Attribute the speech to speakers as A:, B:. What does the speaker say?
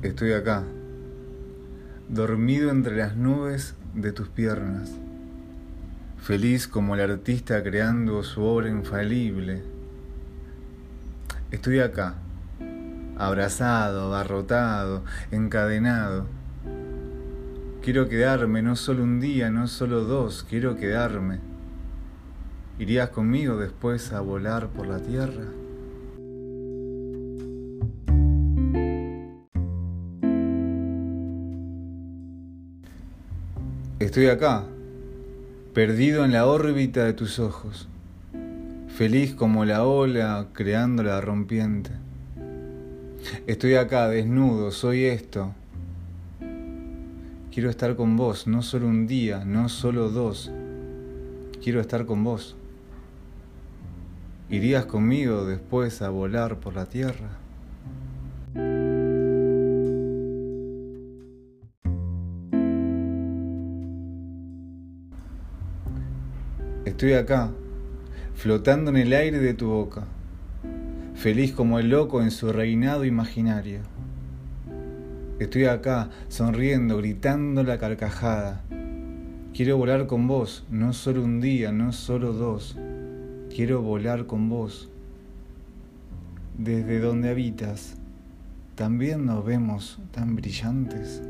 A: Estoy acá, dormido entre las nubes de tus piernas, feliz como el artista creando su obra infalible. Estoy acá, abrazado, abarrotado, encadenado. Quiero quedarme no solo un día, no solo dos, quiero quedarme. ¿Irías conmigo después a volar por la tierra? Estoy acá, perdido en la órbita de tus ojos, feliz como la ola creando la rompiente. Estoy acá, desnudo, soy esto. Quiero estar con vos, no solo un día, no solo dos. Quiero estar con vos. ¿Irías conmigo después a volar por la tierra? Estoy acá, flotando en el aire de tu boca, feliz como el loco en su reinado imaginario. Estoy acá, sonriendo, gritando la carcajada. Quiero volar con vos, no solo un día, no solo dos. Quiero volar con vos. Desde donde habitas, también nos vemos tan brillantes.